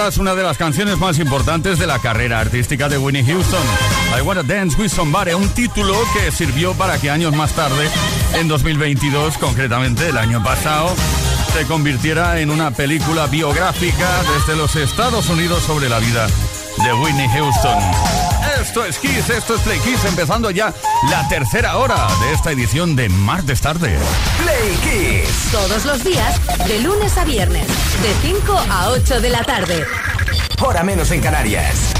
Dudas, una de las canciones más importantes de la carrera artística de Winnie Houston. I Wanna Dance with Somebody, un título que sirvió para que años más tarde, en 2022, concretamente el año pasado, se convirtiera en una película biográfica desde los Estados Unidos sobre la vida de Whitney Houston. Esto es Kiss, esto es Play Kiss, empezando ya la tercera hora de esta edición de Martes Tarde. Play Kiss. Todos los días, de lunes a viernes, de 5 a 8 de la tarde. Hora menos en Canarias.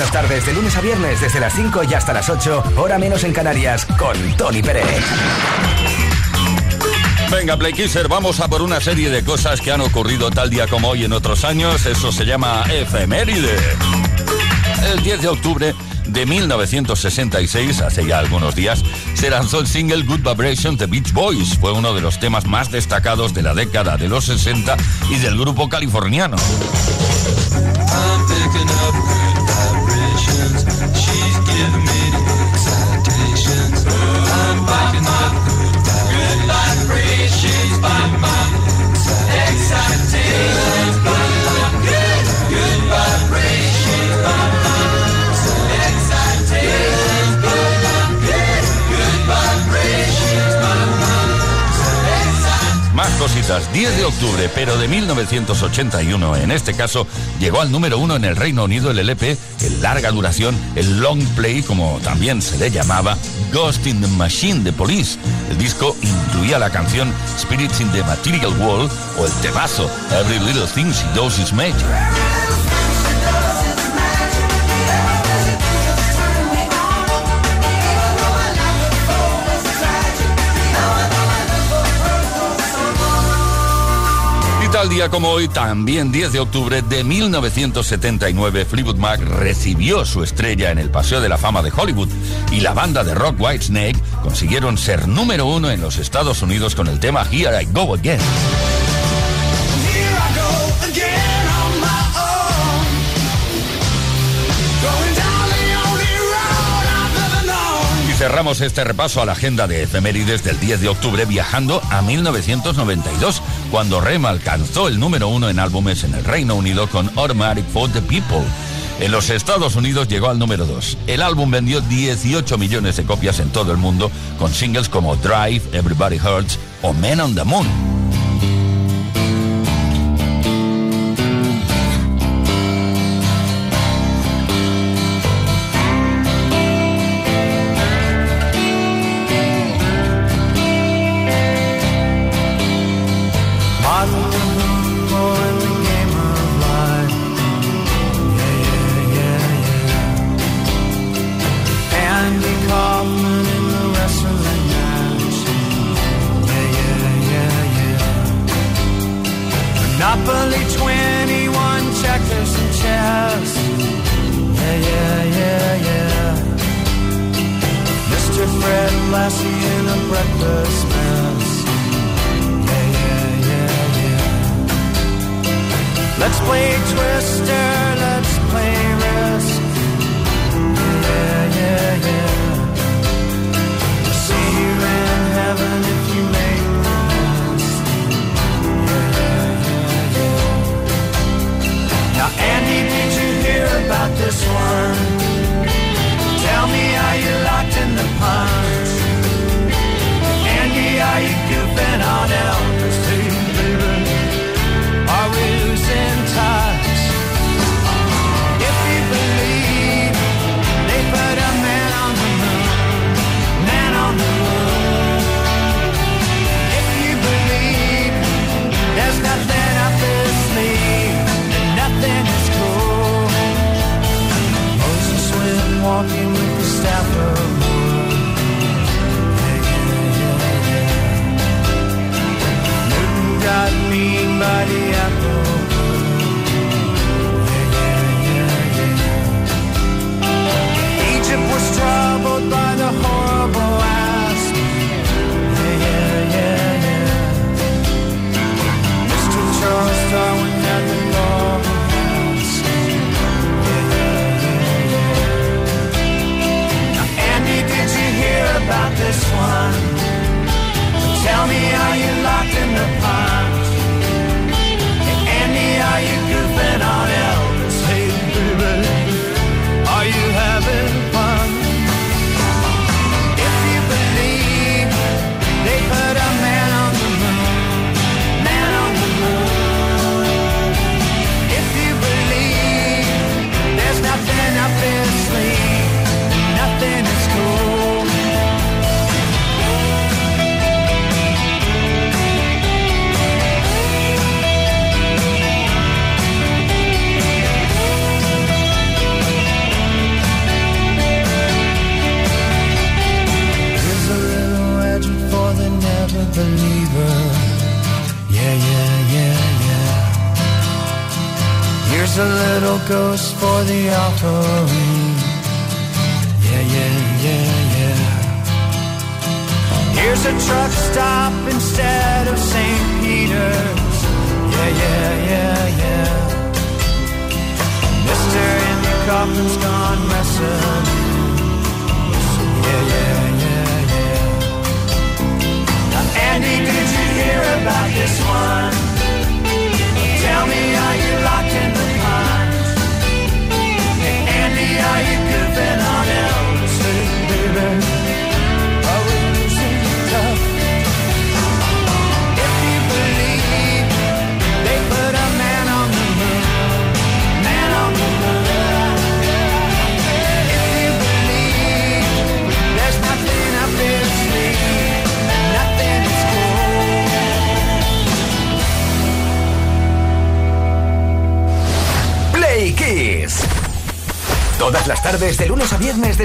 Las tardes, de lunes a viernes, desde las 5 y hasta las 8, hora menos en Canarias, con Tony Pérez. Venga, Play Kisser, vamos a por una serie de cosas que han ocurrido tal día como hoy en otros años. Eso se llama efeméride. El 10 de octubre de 1966, hace ya algunos días, se lanzó el single Good Vibration de Beach Boys. Fue uno de los temas más destacados de la década de los 60 y del grupo californiano. Cositas. 10 de octubre, pero de 1981, en este caso, llegó al número uno en el Reino Unido el LP, el larga duración, el long play, como también se le llamaba, Ghost in the Machine de Police. El disco incluía la canción Spirits in the Material World o el temazo Every Little Thing She Does Is Magic. Tal día como hoy, también 10 de octubre de 1979, Fleetwood Mac recibió su estrella en el Paseo de la Fama de Hollywood y la banda de rock Whitesnake consiguieron ser número uno en los Estados Unidos con el tema Here I Go Again. Cerramos este repaso a la agenda de efemérides del 10 de octubre viajando a 1992, cuando Rem alcanzó el número uno en álbumes en el Reino Unido con Automatic for the People. En los Estados Unidos llegó al número 2. El álbum vendió 18 millones de copias en todo el mundo, con singles como Drive, Everybody Hurts o Men on the Moon. For the offering.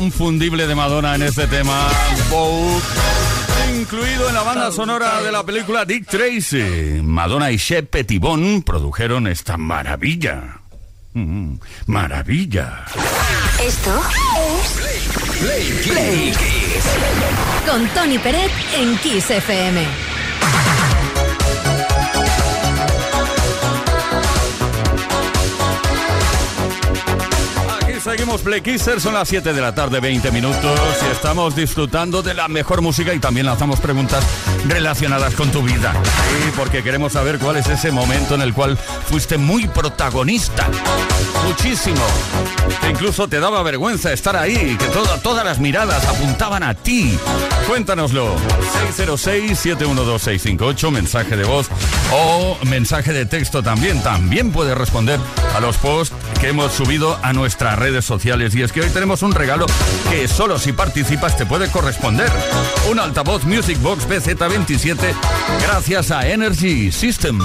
Inconfundible de Madonna en este tema, Vogue, incluido en la banda sonora de la película Dick Tracy. Madonna y Shep Petibon produjeron esta maravilla. Mm, maravilla. Esto es Play, Play, Con Tony Peret en Kiss FM. Somos Play son las 7 de la tarde, 20 minutos y estamos disfrutando de la mejor música y también lanzamos preguntas relacionadas con tu vida. Sí, porque queremos saber cuál es ese momento en el cual fuiste muy protagonista. Muchísimo. Que incluso te daba vergüenza estar ahí, que todas las miradas apuntaban a ti. Cuéntanoslo. 606-712-658, mensaje de voz o mensaje de texto también. También puedes responder a los posts que hemos subido a nuestras redes sociales. Y es que hoy tenemos un regalo que solo si participas te puede corresponder. Un altavoz Music Box BZ27 gracias a Energy System.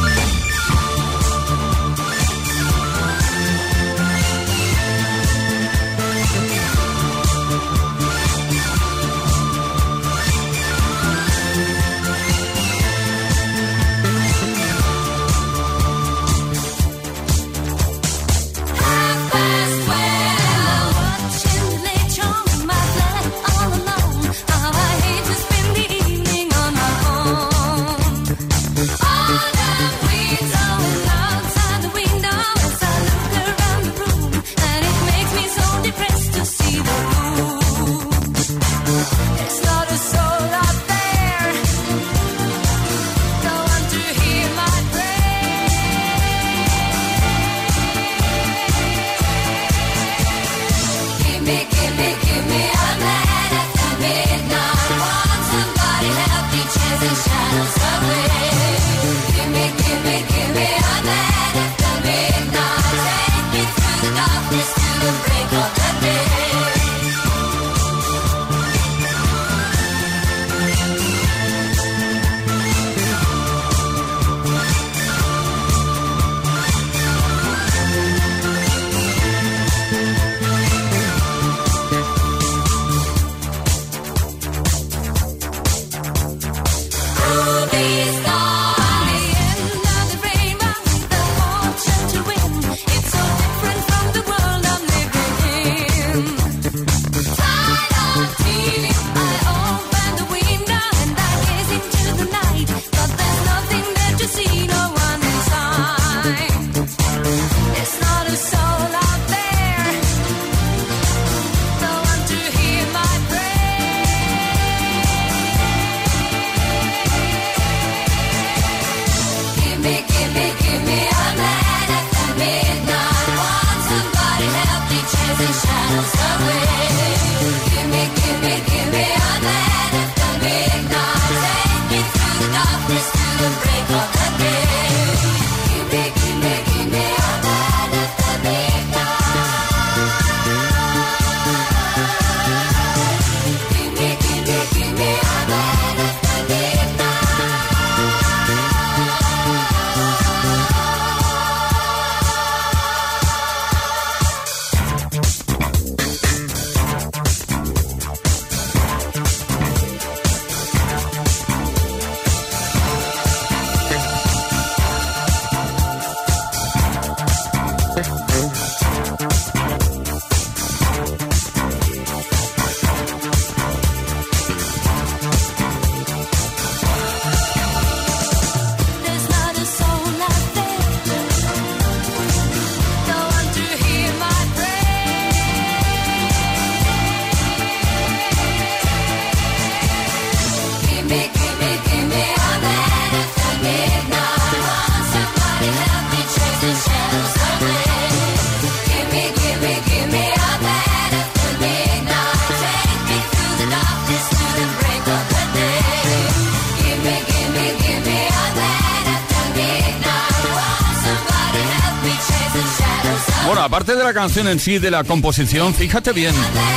En sí, de la composición, fíjate bien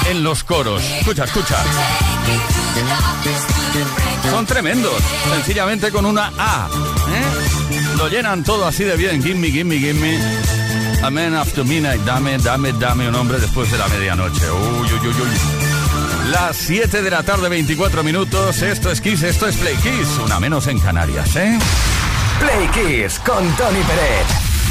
en los coros. Escucha, escucha. Son tremendos, sencillamente con una A. ¿eh? Lo llenan todo así de bien. Gimme, gimme, gimme. A man after midnight. Dame, dame, dame un hombre después de la medianoche. Uy, uy, uy, uy. Las 7 de la tarde, 24 minutos. Esto es Kiss, esto es Play Kiss. Una menos en Canarias, ¿eh? Play Kiss con Tony Pérez.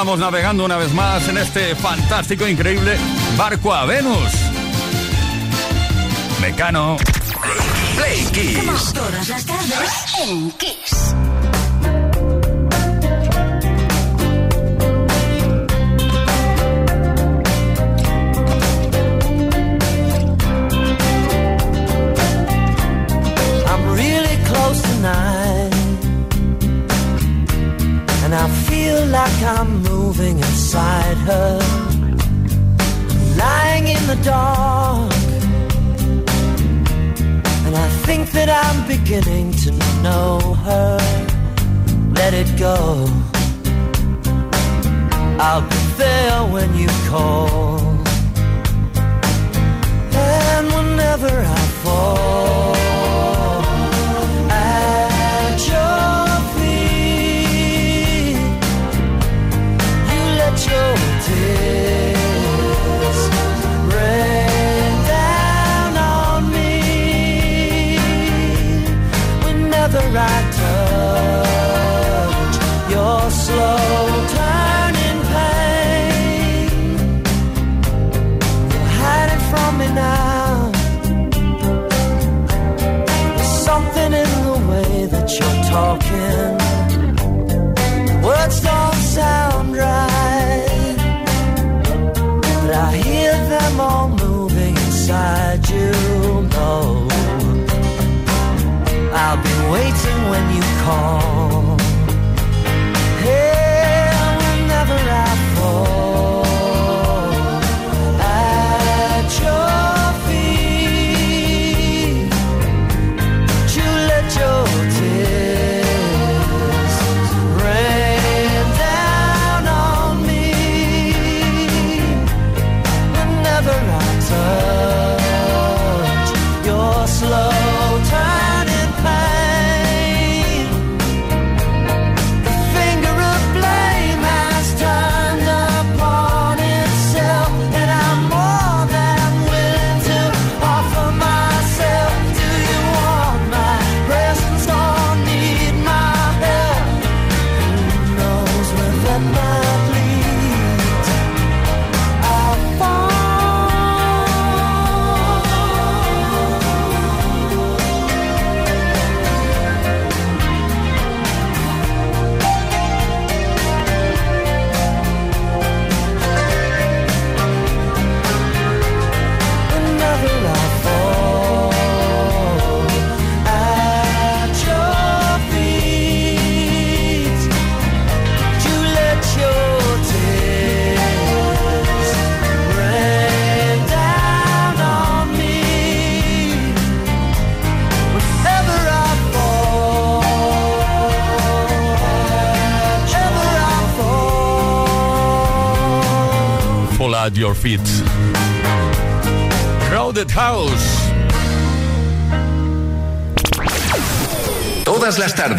estamos navegando una vez más en este fantástico, increíble barco a Venus. Mecano. Play Kiss. Como todas las tardes en Kiss.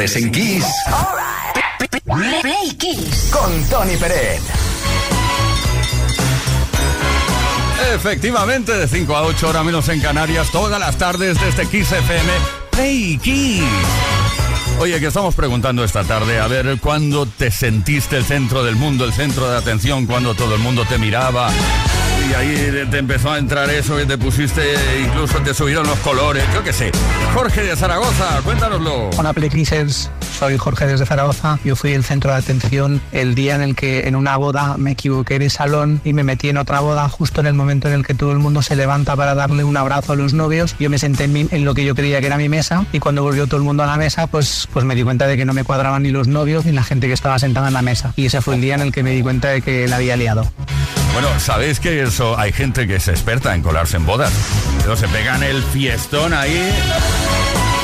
Tardes en Kiss. Play Kiss. Con Tony Peret. Efectivamente, de 5 a 8 horas menos en Canarias, todas las tardes desde Kiss FM. Play Kiss. Oye, que estamos preguntando esta tarde, a ver, ¿cuándo te sentiste el centro del mundo, el centro de atención, cuando todo el mundo te miraba? Y ahí te empezó a entrar eso y te pusiste, incluso te subieron los colores, yo qué sé. Jorge de Zaragoza, cuéntanoslo. Hola, Playkissers. Soy Jorge desde Zaragoza. Yo fui el centro de atención el día en el que en una boda me equivoqué de salón y me metí en otra boda justo en el momento en el que todo el mundo se levanta para darle un abrazo a los novios. Yo me senté en, en lo que yo creía que era mi mesa y cuando volvió todo el mundo a la mesa, pues, pues me di cuenta de que no me cuadraban ni los novios ni la gente que estaba sentada en la mesa. Y ese fue el día en el que me di cuenta de que la había liado. Bueno, sabéis que eso hay gente que es experta en colarse en bodas. Pero se pegan el fiestón ahí.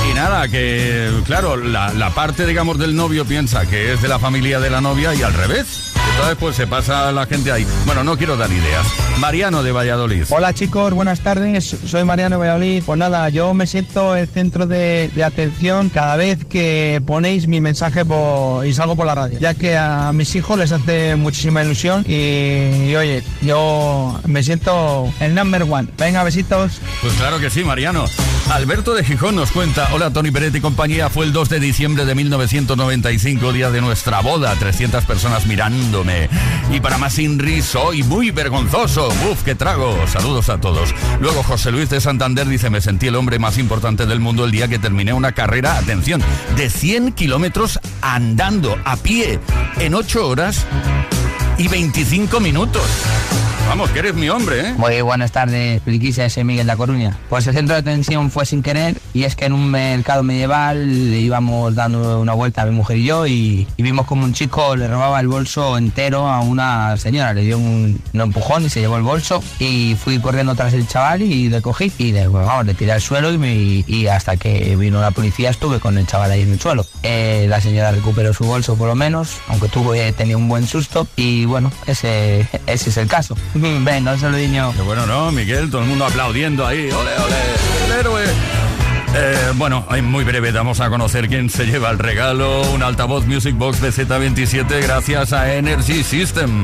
Y nada, que claro, la, la parte, digamos, del novio piensa que es de la familia de la novia y al revés. Entonces, pues se pasa la gente ahí. Bueno, no quiero dar ideas. Mariano de Valladolid. Hola chicos, buenas tardes. Soy Mariano Valladolid. Pues nada, yo me siento el centro de, de atención cada vez que ponéis mi mensaje por- y salgo por la radio, ya que a mis hijos les hace muchísima ilusión y, y, oye, yo me siento el number one. Venga, besitos. Pues claro que sí, Mariano. Alberto de Gijón nos cuenta, hola Tony Peretti y compañía, fue el 2 de diciembre de 1995, día de nuestra boda, 300 personas Y para más Inri, soy muy vergonzoso. Uf, qué trago. Saludos a todos. Luego José Luis de Santander dice, me sentí el hombre más importante del mundo el día que terminé una carrera, atención, de 100 kilómetros andando a pie en 8 horas y 25 minutos. Vamos, que eres mi hombre, ¿eh? Muy buenas tardes, Friquisa, soy Miguel de La Coruña. Pues el centro de atención fue sin querer y es que en un mercado medieval le íbamos dando una vuelta a mi mujer y yo y, y vimos como un chico le robaba el bolso entero a una señora, le dio un, un empujón y se llevó el bolso y fui corriendo tras el chaval y le cogí y le, pues, vamos, le tiré al suelo y, me- y hasta que vino la policía estuve con el chaval ahí en el suelo. Eh, la señora recuperó su bolso por lo menos, aunque tuvo, eh, tenía un buen susto y bueno, ese, ese es el caso. Venga, un saludinho. Que bueno, ¿no? Miguel, todo el mundo aplaudiendo ahí. ¡Ole, ole! ¡El héroe! Eh, bueno, en muy breve vamos a conocer quién se lleva el regalo. Un altavoz Music Box BZ27 gracias a Energy System.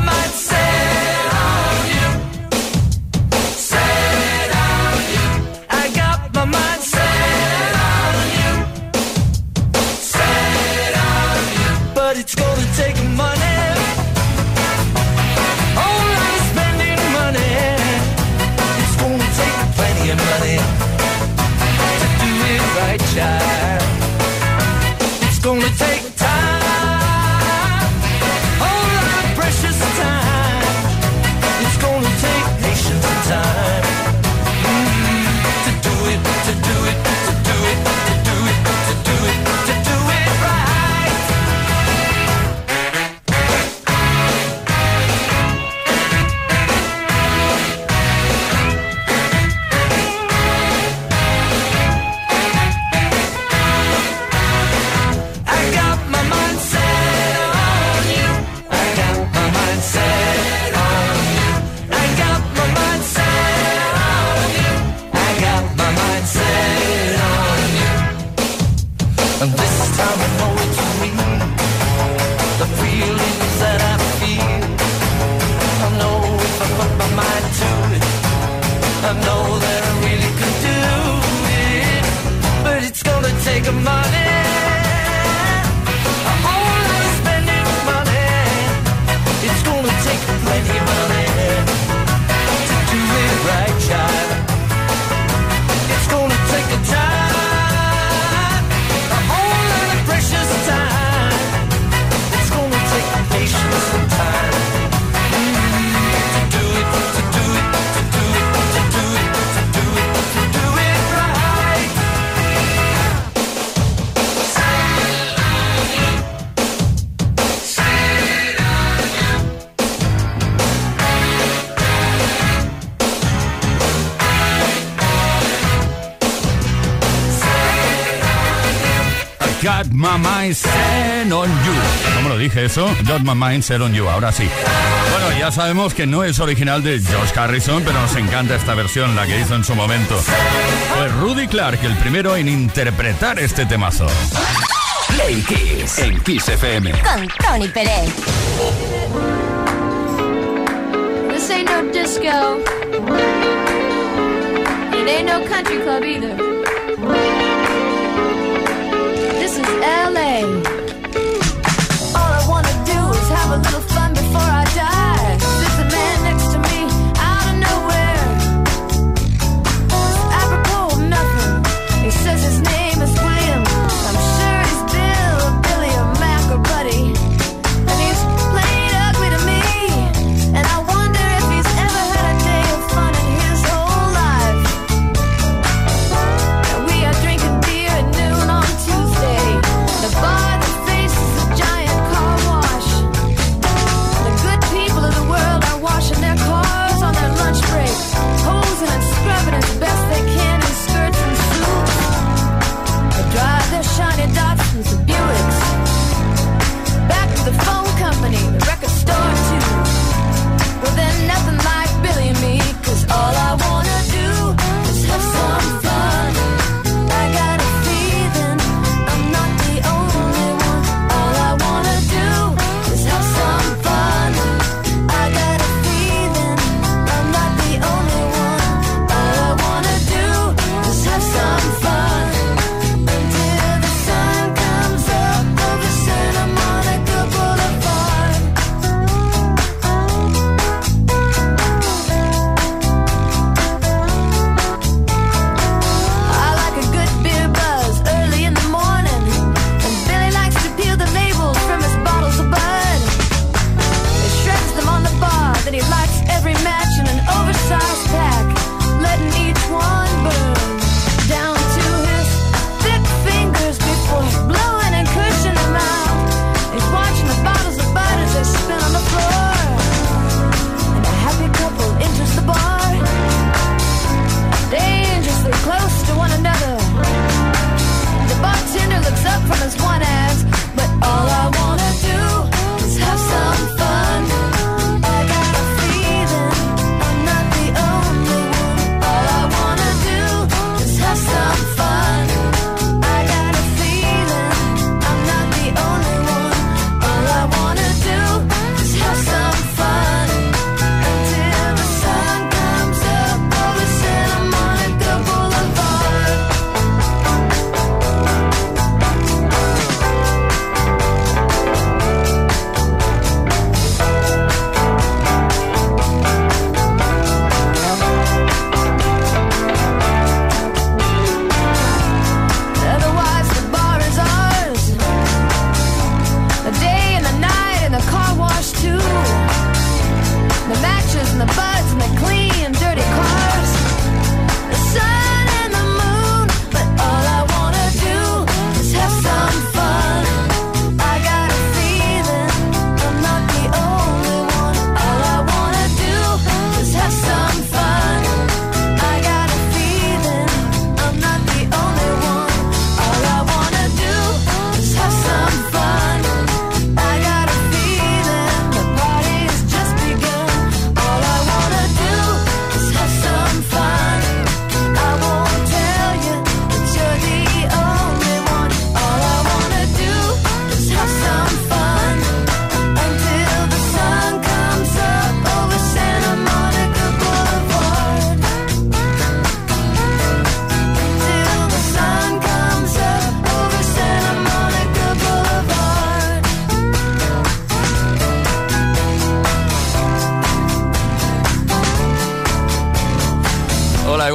make a money my mind set on you. ¿Cómo lo dije eso? Got my mind set on you, ahora sí. Bueno, ya sabemos que no es original de George Harrison, pero nos encanta esta versión, la que hizo en su momento. Fue Rudy Clark el primero en interpretar este temazo. Play Kiss en Kiss FM. Con Tony Pérez. This ain't no disco. It ain't no country club either.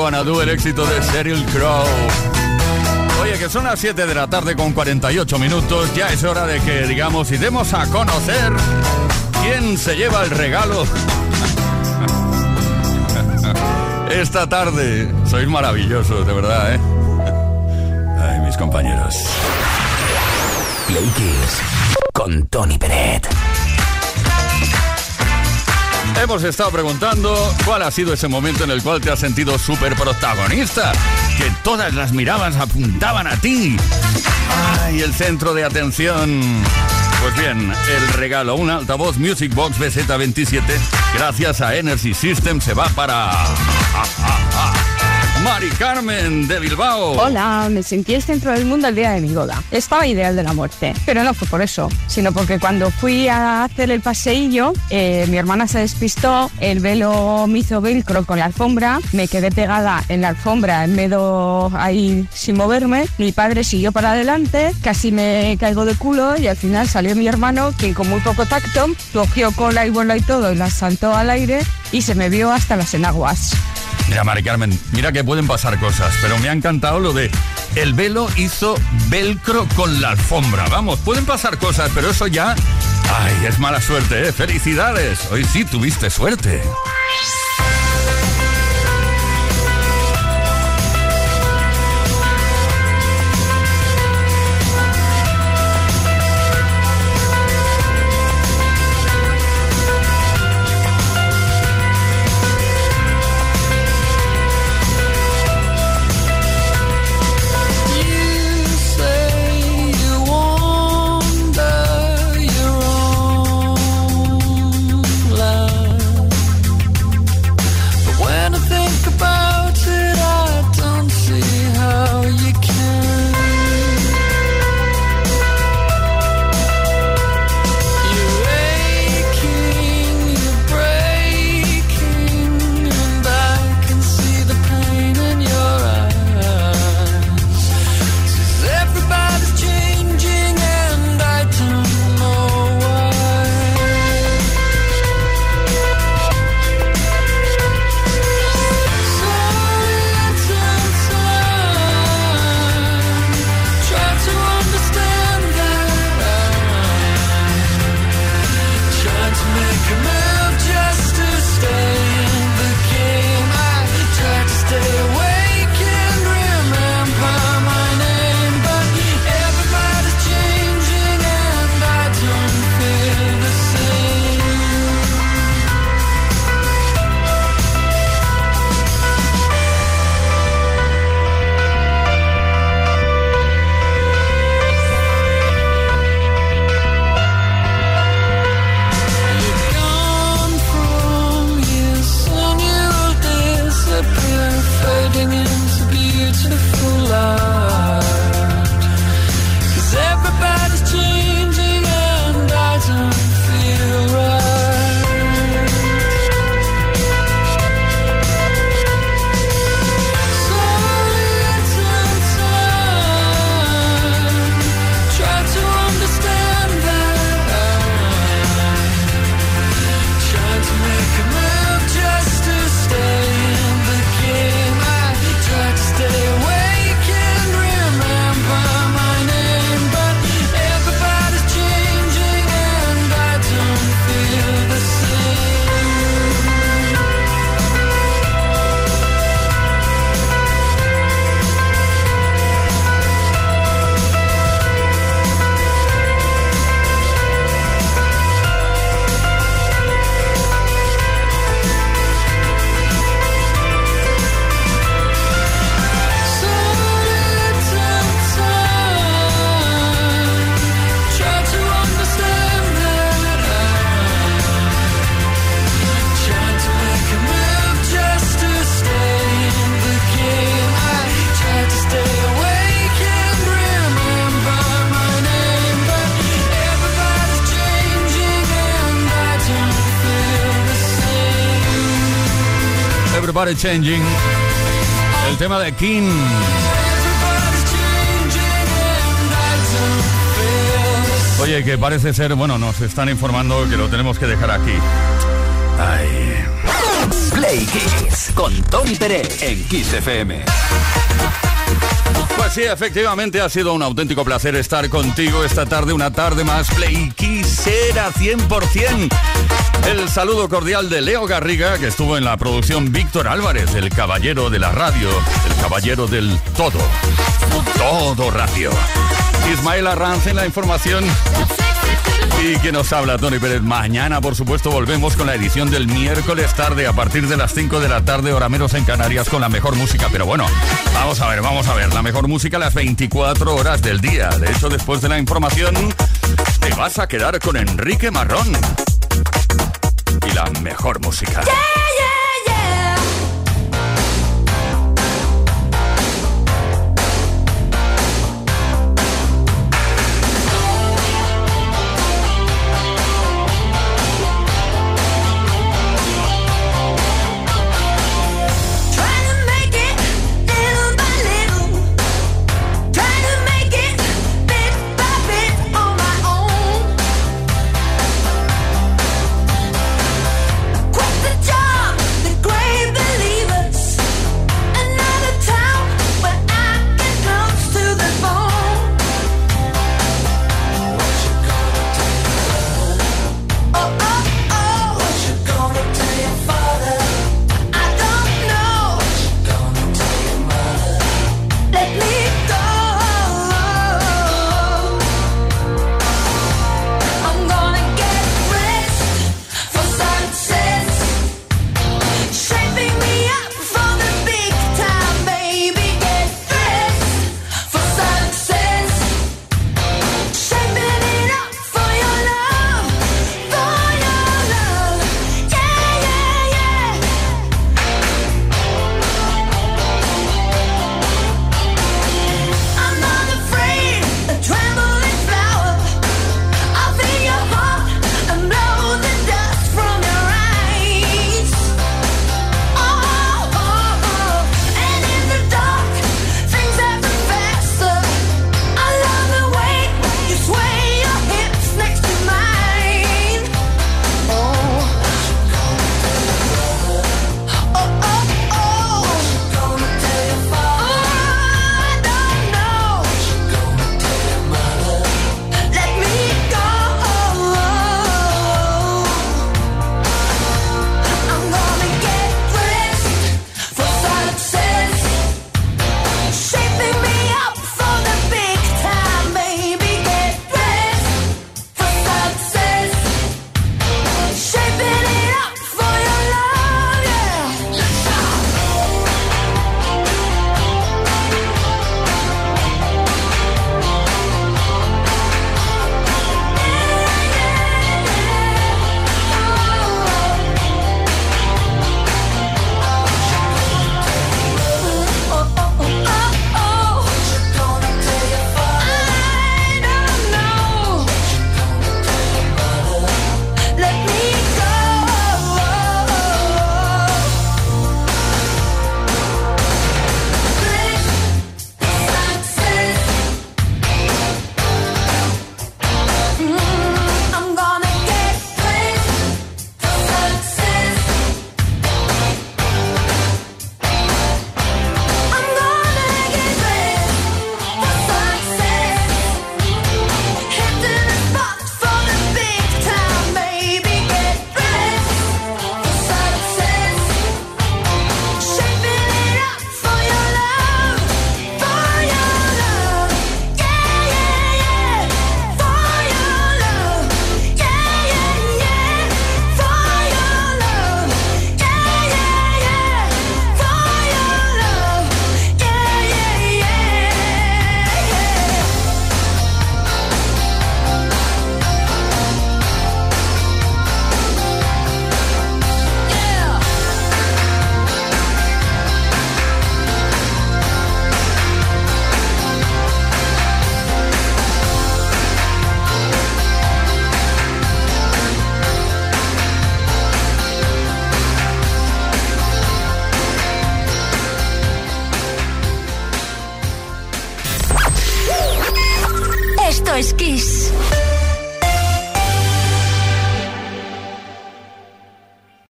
Wanna Do, el éxito de Sheryl Crow. Oye, que son las 7 de la tarde con 48 minutos, ya es hora de que digamos y demos a conocer quién se lleva el regalo. Esta tarde, sois maravillosos, de verdad, ¿eh? Ay, mis compañeros. Play Kiss con Tony Peret. Hemos estado preguntando cuál ha sido ese momento en el cual te has sentido súper protagonista, que todas las miradas apuntaban a ti. Ay, el centro de atención. Pues bien, el regalo, un altavoz Music Box BZ27, gracias a Energy System, se va para... Mari Carmen de Bilbao. Hola, me sentí el centro del mundo el día de mi boda. Estaba ideal de la muerte, pero no fue por eso, sino porque cuando fui a hacer el paseillo, eh, mi hermana se despistó, el velo me hizo velcro con la alfombra, me quedé pegada en la alfombra en medio ahí sin moverme, mi padre siguió para adelante, casi me caigo de culo y al final salió mi hermano, quien con muy poco tacto cogió cola y bola y todo y la saltó al aire y se me vio hasta las enaguas. Mira, Mari Carmen, mira que pueden pasar cosas, pero me ha encantado lo de el velo hizo velcro con la alfombra. Vamos, pueden pasar cosas, pero eso ya... Ay, es mala suerte, ¿eh? Felicidades. Hoy sí tuviste suerte. the Everybody Changing. El tema de King. Oye, que parece ser, bueno, nos están informando que lo tenemos que dejar aquí. Ay. Play Kiss con Tony Pérez en Kiss FM. Pues sí, efectivamente ha sido un auténtico placer estar contigo esta tarde, una tarde más Play Kissera 100%. El saludo cordial de Leo Garriga, que estuvo en la producción Víctor Álvarez, el caballero de la radio, el caballero del todo, todo radio. Ismael Arranz en la información. Y que nos habla Tony Pérez. Mañana, por supuesto, volvemos con la edición del miércoles tarde a partir de las 5 de la tarde, hora menos en Canarias, con la mejor música. Pero bueno, vamos a ver, vamos a ver. La mejor música las 24 horas del día. De hecho, después de la información, te vas a quedar con Enrique Marrón. Y la mejor música.